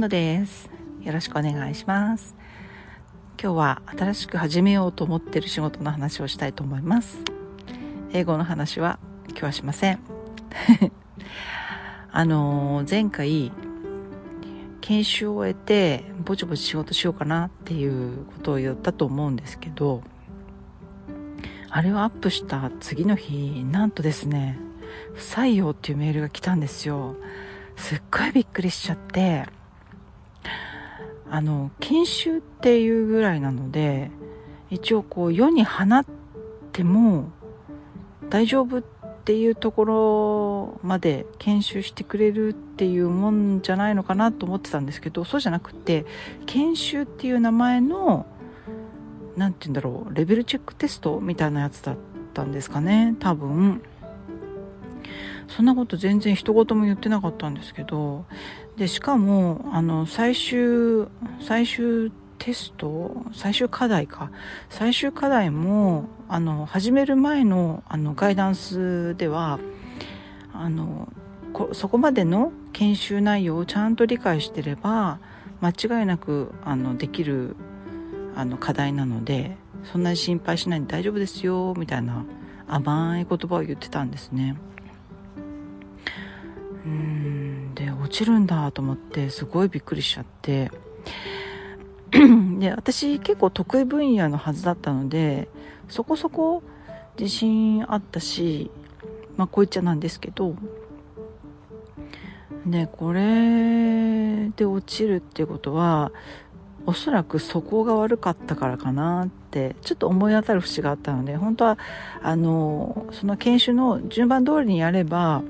今野ですよろしくお願いします。今日は新しく始めようと思ってる仕事の話をしたいと思います。英語の話は今日はしません。あの前回研修を終えてぼちぼち仕事しようかなっていうことを言ったと思うんですけどあれをアップした次の日なんとですね不採用っていうメールが来たんですよ。すっごいびっくりしちゃって。あの研修っていうぐらいなので一応こう世に放っても大丈夫っていうところまで研修してくれるっていうもんじゃないのかなと思ってたんですけどそうじゃなくて研修っていう名前の何て言うんだろうレベルチェックテストみたいなやつだったんですかね多分。そんなこと全然一言も言ってなかったんですけどでしかもあの最終最終テスト？最終課題か。最終課題もあの始める前のあのガイダンスではあのそこまでの研修内容をちゃんと理解してれば間違いなくあのできるあの課題なのでそんなに心配しないで大丈夫ですよみたいな甘い言葉を言ってたんですね。うん。落ちるんだと思ってすごいびっくりしちゃって。で私結構得意分野のはずだったのでそこそこ自信あったしまあこう言っちゃなんですけどでこれで落ちるってことはおそらくそこが悪かったからかなってちょっと思い当たる節があったので本当はあのその研修の順番通りにやれば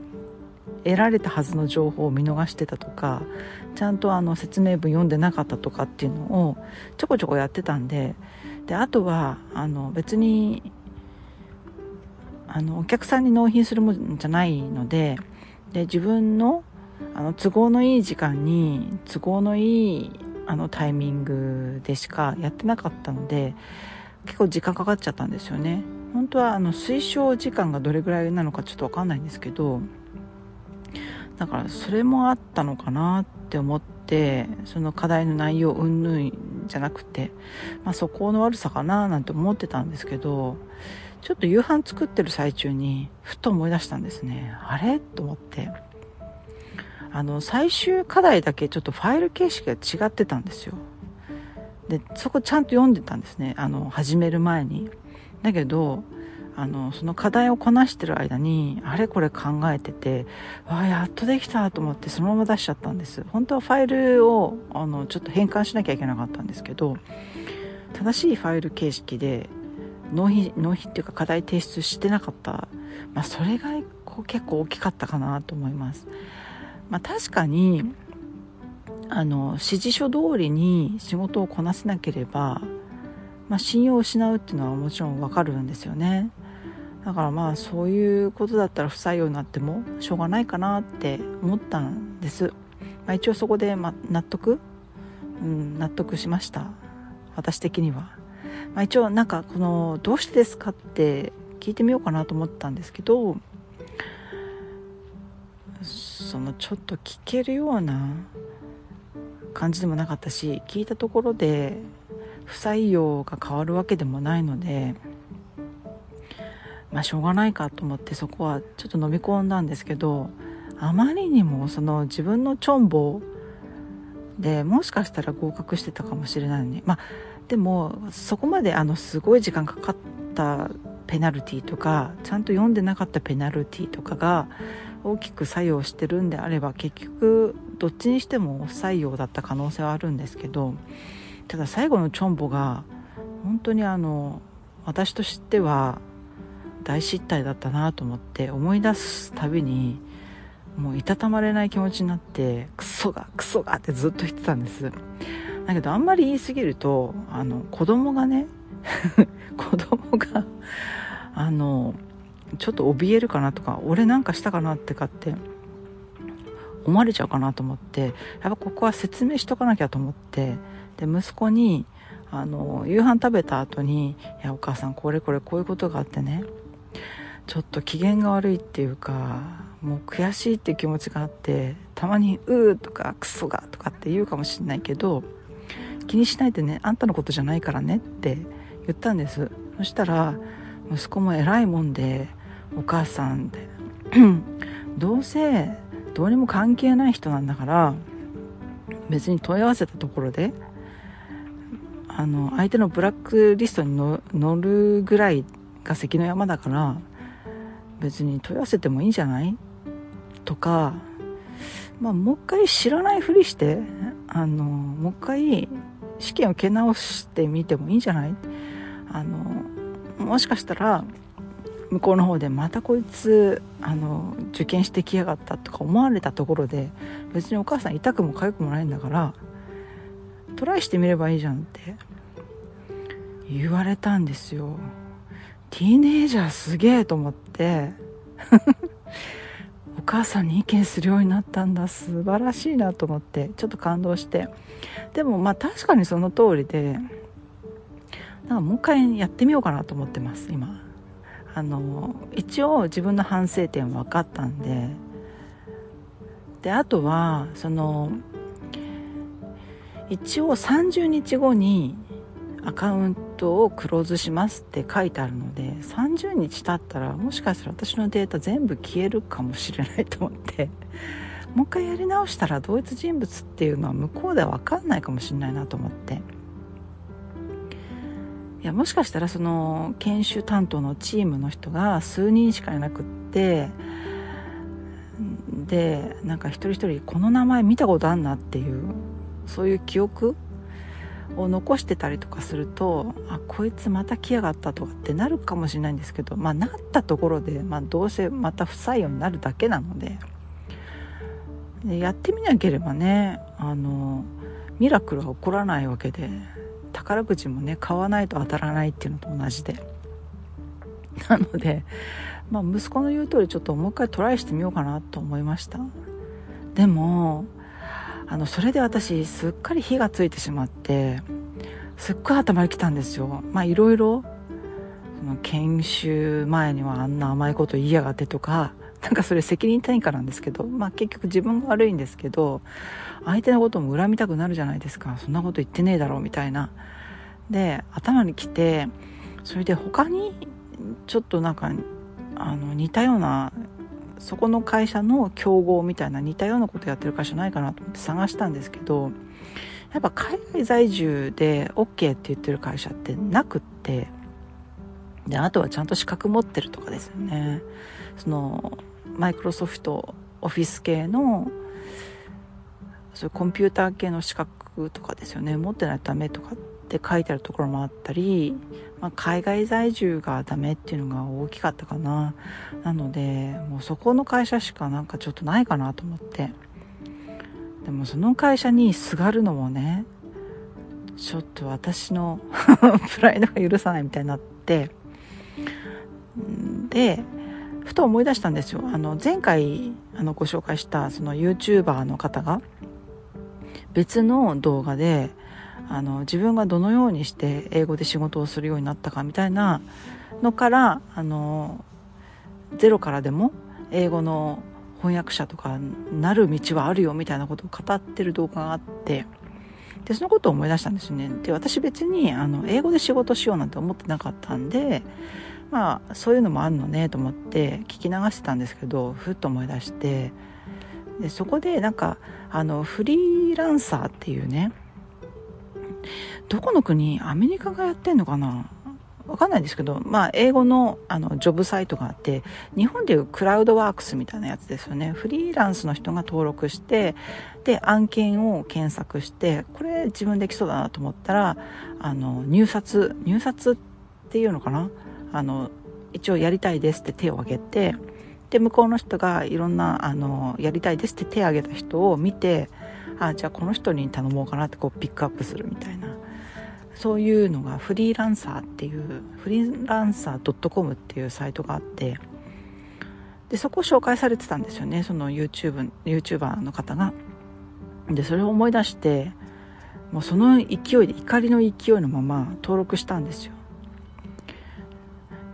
得られたはずの情報を見逃してたとかちゃんとあの説明文読んでなかったとかっていうのをちょこちょこやってたんでであとはあの別にあのお客さんに納品するもんじゃないのでで自分のあの都合のいい時間に都合のいいあのタイミングでしかやってなかったので結構時間かかっちゃったんですよね。本当はあの推奨時間がどれぐらいなのかちょっと分かんないんですけどだからそれもあったのかなって思ってその課題の内容うんぬんじゃなくて、まあ、そこの悪さかななんて思ってたんですけどちょっと夕飯作ってる最中にふと思い出したんですね。あれ？と思って。あの最終課題だけちょっとファイル形式が違ってたんですよ。でそこちゃんと読んでたんですね。あの始める前に。だけどあのその課題をこなしてる間にあれこれ考えててあやっとできたと思ってそのまま出しちゃったんです。本当はファイルをあのちょっと変換しなきゃいけなかったんですけど正しいファイル形式で納品納品っていうか課題提出してなかった、まあ、それがこう結構大きかったかなと思います、まあ、確かにあの指示書通りに仕事をこなせなければ、まあ、信用を失うっていうのはもちろんわかるんですよね。だからまあそういうことだったら不採用になってもしょうがないかなって思ったんです、まあ、一応そこで、ま、納得、うん、納得しました。私的には、まあ、一応なんかこの「どうしてですか?」って聞いてみようかなと思ったんですけどそのちょっと聞けるような感じでもなかったし聞いたところで不採用が変わるわけでもないのでまあしょうがないかと思ってそこはちょっと飲み込んだんですけどあまりにもその自分のチョンボでもしかしたら合格してたかもしれないのにまあでもそこまであのすごい時間かかったペナルティとかちゃんと読んでなかったペナルティとかが大きく作用してるんであれば結局どっちにしても不採用だった可能性はあるんですけどただ最後のチョンボが本当にあの私としては大失態だったなと思って思い出すたびにもういたたまれない気持ちになってクソがクソがってずっと言ってたんです。だけどあんまり言い過ぎるとあの子供がね 子供があのちょっと怯えるかなとか俺なんかしたかなってかって思われちゃうかなと思ってやっぱここは説明しとかなきゃと思ってで息子にあの夕飯食べた後に「いやお母さんこれこれこういうことがあってねちょっと機嫌が悪いっていうかもう悔しいっていう気持ちがあってたまに「うー」とか「クソが」とかって言うかもしれないけど気にしないでねあんたのことじゃないからねって言ったんです。そしたら息子も偉いもんで「お母さん」っ てどうせどうにも関係ない人なんだから別に問い合わせたところであの相手のブラックリストに乗るぐらいが関の山だから別に問い合わせてもいいんじゃない？とか、まあ、もう一回知らないふりしてあのもう一回試験を受け直してみてもいいんじゃない？あのもしかしたら向こうの方でまたこいつあの受験してきやがったとか思われたところで別にお母さん痛くも痒くもないんだからトライしてみればいいじゃんって言われたんですよ。ティーネイジャーすげえと思って。お母さんに意見するようになったんだ。素晴らしいなと思って。ちょっと感動して。でもまあ確かにその通りでなんかもう一回やってみようかなと思ってます今。あの一応自分の反省点分かったんで。であとはその一応30日後にアカウントをクローズしますって書いてあるので30日経ったらもしかしたら私のデータ全部消えるかもしれないと思って。もう一回やり直したら同一人物っていうのは向こうでは分かんないかもしれないなと思って。いやもしかしたらその研修担当のチームの人が数人しかいなくってでなんか一人一人この名前見たことあんなっていうそういう記憶を残してたりとかするとあこいつまた来やがったとかってなるかもしれないんですけどまあなったところで、まあ、どうせまた不採用になるだけなのででやってみなければねあのミラクルは起こらないわけで宝くじもね買わないと当たらないっていうのと同じで。なので、まあ、息子の言う通りちょっともう一回トライしてみようかなと思いました。でもあのそれで私すっかり火がついてしまってすっごい頭にきたんですよ。まあいろいろその研修前にはあんな甘いこと言いやがってとかなんかそれ責任転嫁なんですけど、まあ、結局自分が悪いんですけど相手のことも恨みたくなるじゃないですか。そんなこと言ってねえだろうみたいな。で頭にきてそれで他にちょっとなんかあの似たようなそこの会社の競合みたいな似たようなことやってる会社ないかなと思って探したんですけどやっぱ海外在住で OK って言ってる会社ってなくってであとはちゃんと資格持ってるとかですよね。そのマイクロソフトオフィス系のそういうコンピューター系の資格とかですよね。持ってないとダメとかって書いてあるところもあったり、まあ、海外在住がダメっていうのが大きかったかな。なのでもうそこの会社しかなんかちょっとないかなと思って。でもその会社にすがるのもねちょっと私の プライドが許さないみたいになって。でふと思い出したんですよ。あの前回あのご紹介したその YouTuber の方が別の動画であの自分がどのようにして英語で仕事をするようになったかみたいなのからあのゼロからでも英語の翻訳者とかなる道はあるよみたいなことを語ってる動画があってでそのことを思い出したんですね。で私別にあの英語で仕事しようなんて思ってなかったんでまあそういうのもあるのねと思って聞き流してたんですけどふっと思い出してでそこでなんかあのフリーランサーっていうねどこの国アメリカがやってんのかな？わかんないんですけど、まあ、英語のあのジョブサイトがあって日本でいうクラウドワークスみたいなやつですよね。フリーランスの人が登録してで案件を検索してこれ自分できそうだなと思ったらあの入札入札っていうのかな？あの一応やりたいですって手を挙げてで向こうの人がいろんなあのやりたいですって手を挙げた人を見てあじゃあこの人に頼もうかなってこうピックアップするみたいな。そういうのがフリーランサーっていうフリーランサー .com っていうサイトがあってでそこを紹介されてたんですよねその YouTube YouTuber の方が。でそれを思い出してもうその勢いで怒りの勢いのまま登録したんですよ。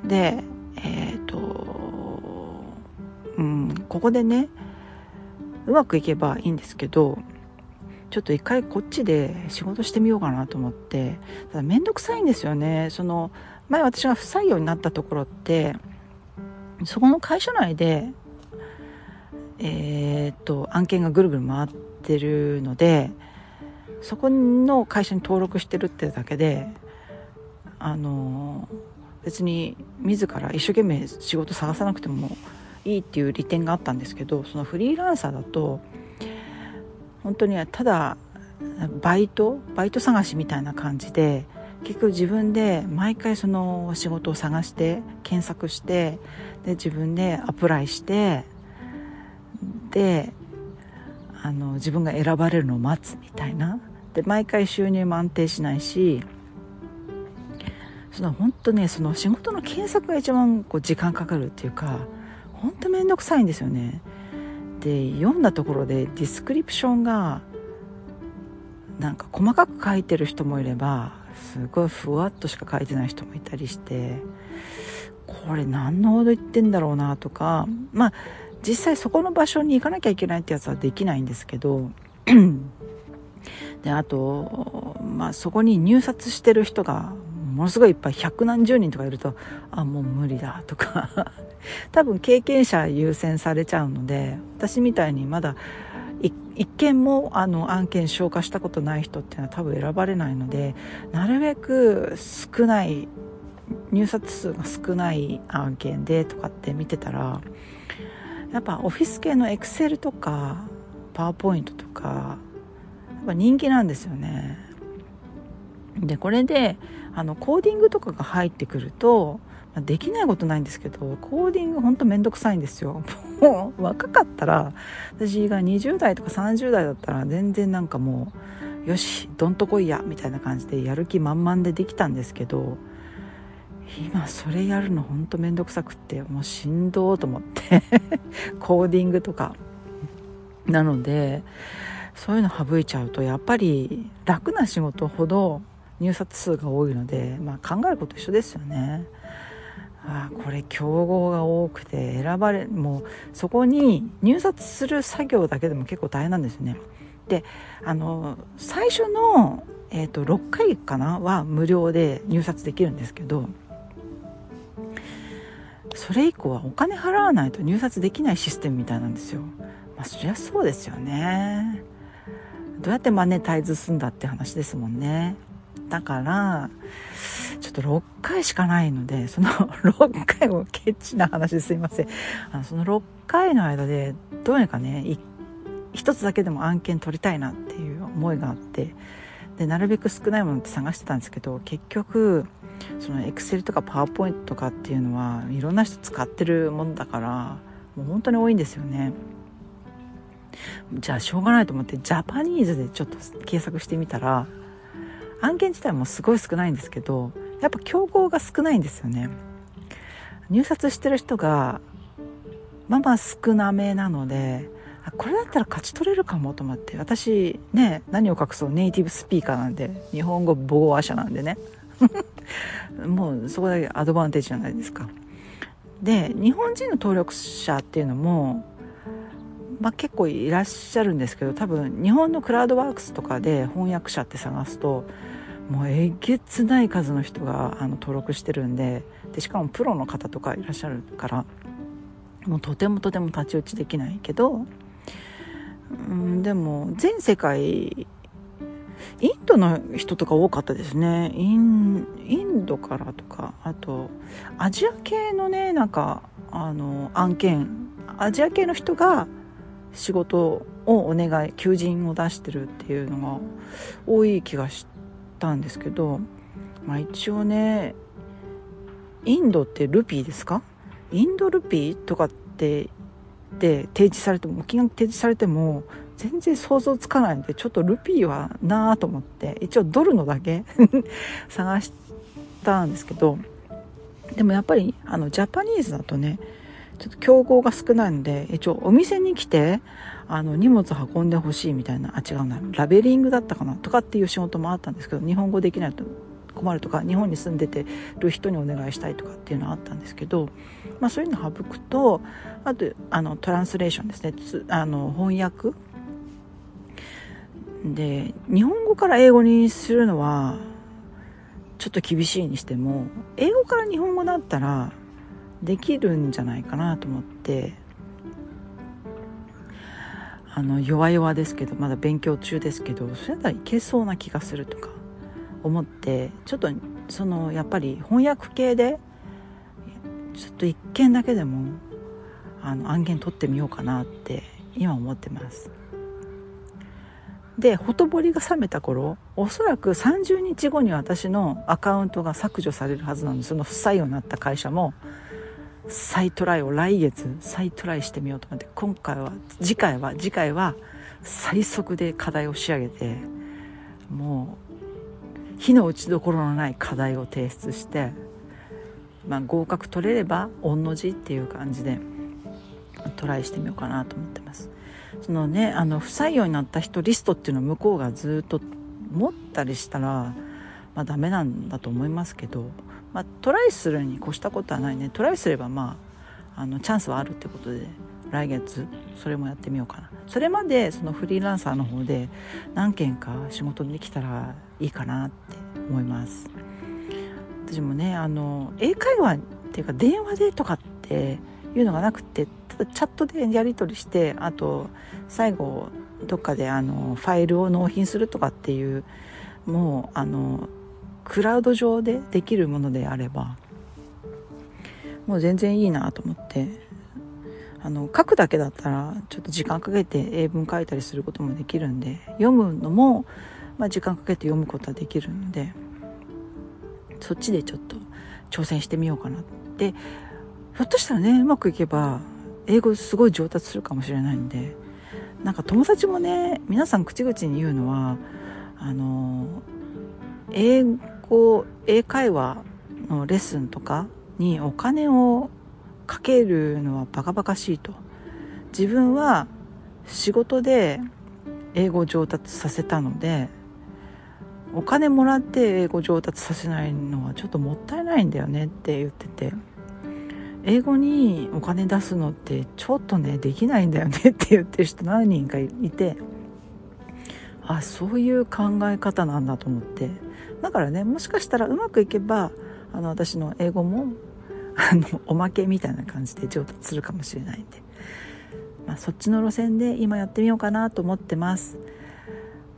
でえっ、ー、とうん、ここでねうまくいけばいいんですけどちょっと一回こっちで仕事してみようかなと思って。ただ面倒くさいんですよね。その前私が不採用になったところってそこの会社内でえー、っと案件がぐるぐる回ってるのでそこの会社に登録してるってだけであの別に自ら一生懸命仕事探さなくてもいいっていう利点があったんですけどそのフリーランサーだと本当にただバイトバイト探しみたいな感じで結局自分で毎回その仕事を探して検索してで自分でアプライしてであの自分が選ばれるのを待つみたいな。で毎回収入も安定しないしその本当ねその仕事の検索が一番こう時間かかるっていうか本当面倒くさいんですよね。で読んだところでディスクリプションがなんか細かく書いてる人もいればすごいふわっとしか書いてない人もいたりしてこれ何のほど言ってんだろうなとかまあ実際そこの場所に行かなきゃいけないってやつはできないんですけどであと、まあ、そこに入札してる人がものすごいいっぱい百何十人とかいるとあもう無理だとか。多分経験者優先されちゃうので私みたいにまだ一件もあの案件消化したことない人っていうのは多分選ばれないのでなるべく少ない入札数が少ない案件でとかって見てたらやっぱオフィス系のエクセルとかパワーポイントとかやっぱ人気なんですよね。でこれであのコーディングとかが入ってくるとできないことないんですけどコーディングほんとめんどくさいんですよ もう若かったら私が20代とか30代だったら全然なんかもうよしどんとこいやみたいな感じでやる気満々でできたんですけど今それやるのほんとめんどくさくってもうしんどうと思って コーディングとかなのでそういうの省いちゃうとやっぱり楽な仕事ほど入札数が多いので、まあ、考えること一緒ですよね。あこれ競合が多くて選ばれもうそこに入札する作業だけでも結構大変なんですよね。であの最初の、えーと、6回かなは無料で入札できるんですけどそれ以降はお金払わないと入札できないシステムみたいなんですよ。まあそりゃそうですよね。どうやってマネタイズすんだって話ですもんね。だからちょっと6回しかないのでその 6回もケチな話すいません。あのその6回の間でどうにかね一つだけでも案件取りたいなっていう思いがあってでなるべく少ないものって探してたんですけど結局そのエクセルとかパワーポイントとかっていうのはいろんな人使ってるものだからもう本当に多いんですよね。じゃあしょうがないと思ってジャパニーズでちょっと検索してみたら案件自体もすごい少ないんですけどやっぱ競合が少ないんですよね。入札してる人がまあまあ少なめなのでこれだったら勝ち取れるかもと思って私ね何を隠そうネイティブスピーカーなんで日本語母語話者なんでね。もうそこだけアドバンテージじゃないですか。で日本人の登録者っていうのもまあ、結構いらっしゃるんですけど多分日本のクラウドワークスとかで翻訳者って探すともうえげつない数の人があの登録してるんででしかもプロの方とかいらっしゃるからもうとてもとても太刀打ちできないけど、うん、でも全世界インドの人とか多かったですね。インインドからとかあとアジア系のねなんかあの案件アジア系の人が仕事をお願い求人を出してるっていうのが多い気がしたんですけど、まあ、一応ねインドってルピーですか？インドルピーとかってで提示されても金額提示されても全然想像つかないんでちょっとルピーはなあと思って一応ドルのだけ 探したんですけどでもやっぱりあのジャパニーズだとねちょっと競合が少ないので一応お店に来てあの荷物運んでほしいみたいなあ違うなラベリングだったかなとかっていう仕事もあったんですけど日本語できないと困るとか日本に住んでてる人にお願いしたいとかっていうのはあったんですけど、まあ、そういうの省くとあとあのトランスレーションですね。あの翻訳。で日本語から英語にするのはちょっと厳しいにしても英語から日本語だったらできるんじゃないかなと思って。あの弱々ですけどまだ勉強中ですけどそれだったらいけそうな気がするとか思ってちょっとそのやっぱり翻訳系でちょっと一件だけでもあの案件取ってみようかなって今思ってます。でほとぼりが冷めた頃おそらく30日後に私のアカウントが削除されるはずなのでその不採用になった会社も再トライを来月再トライしてみようと思って今回は次回は次回は最速で課題を仕上げてもう火の打ちどころのない課題を提出して、まあ、合格取れれば御の字っていう感じでトライしてみようかなと思ってます。そのねあの不採用になった人リストっていうのを向こうがずっと持ったりしたらまあダメなんだと思いますけどまあ、トライするに越したことはないね。トライすればまああのチャンスはあるってことで来月それもやってみようかな。それまでそのフリーランサーの方で何件か仕事にできたらいいかなって思います。私もねあの英会話っていうか電話でとかっていうのがなくてただチャットでやり取りしてあと最後どっかであのファイルを納品するとかっていうもうあのクラウド上でできるものであればもう全然いいなと思ってあの書くだけだったらちょっと時間かけて英文書いたりすることもできるんで読むのも、まあ、時間かけて読むことはできるのでそっちでちょっと挑戦してみようかなってひょっとしたらねうまくいけば英語すごい上達するかもしれないんでなんか友達もね皆さん口々に言うのはあの英語こう英会話のレッスンとかにお金をかけるのはバカバカしいと。自分は仕事で英語上達させたのでお金もらって英語上達させないのはちょっともったいないんだよねって言ってて英語にお金出すのってちょっとねできないんだよねって言ってる人何人かいて。あそういう考え方なんだと思って。だからねもしかしたらうまくいけばあの私の英語も あのおまけみたいな感じで上達するかもしれないんで、まあ、そっちの路線で今やってみようかなと思ってます。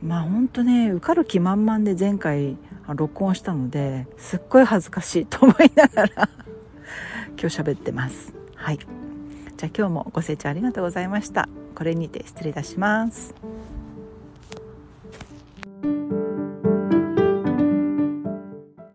まあほんとね受かる気満々で前回録音したのですっごい恥ずかしいと思いながら 今日喋ってます。はい。じゃあ今日もご清聴ありがとうございました。これにて失礼いたします。